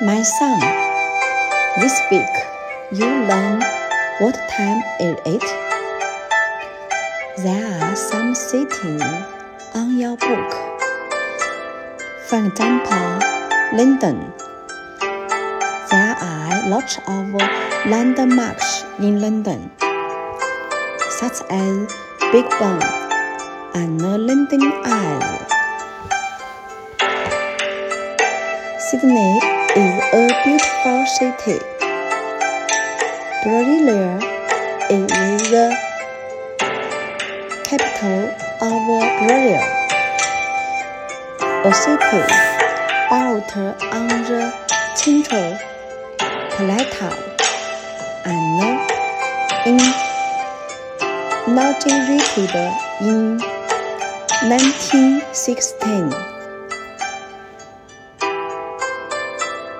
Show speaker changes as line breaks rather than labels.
My son, this week you learn what time is it? There are some sitting on your book. For example, London. There are lots of landmarks in London, such as Big Ben and London Eye. Sydney is a beautiful city. Brasilia is the capital of Brazil, a city built on the Central Plateau and inaugurated in 1916.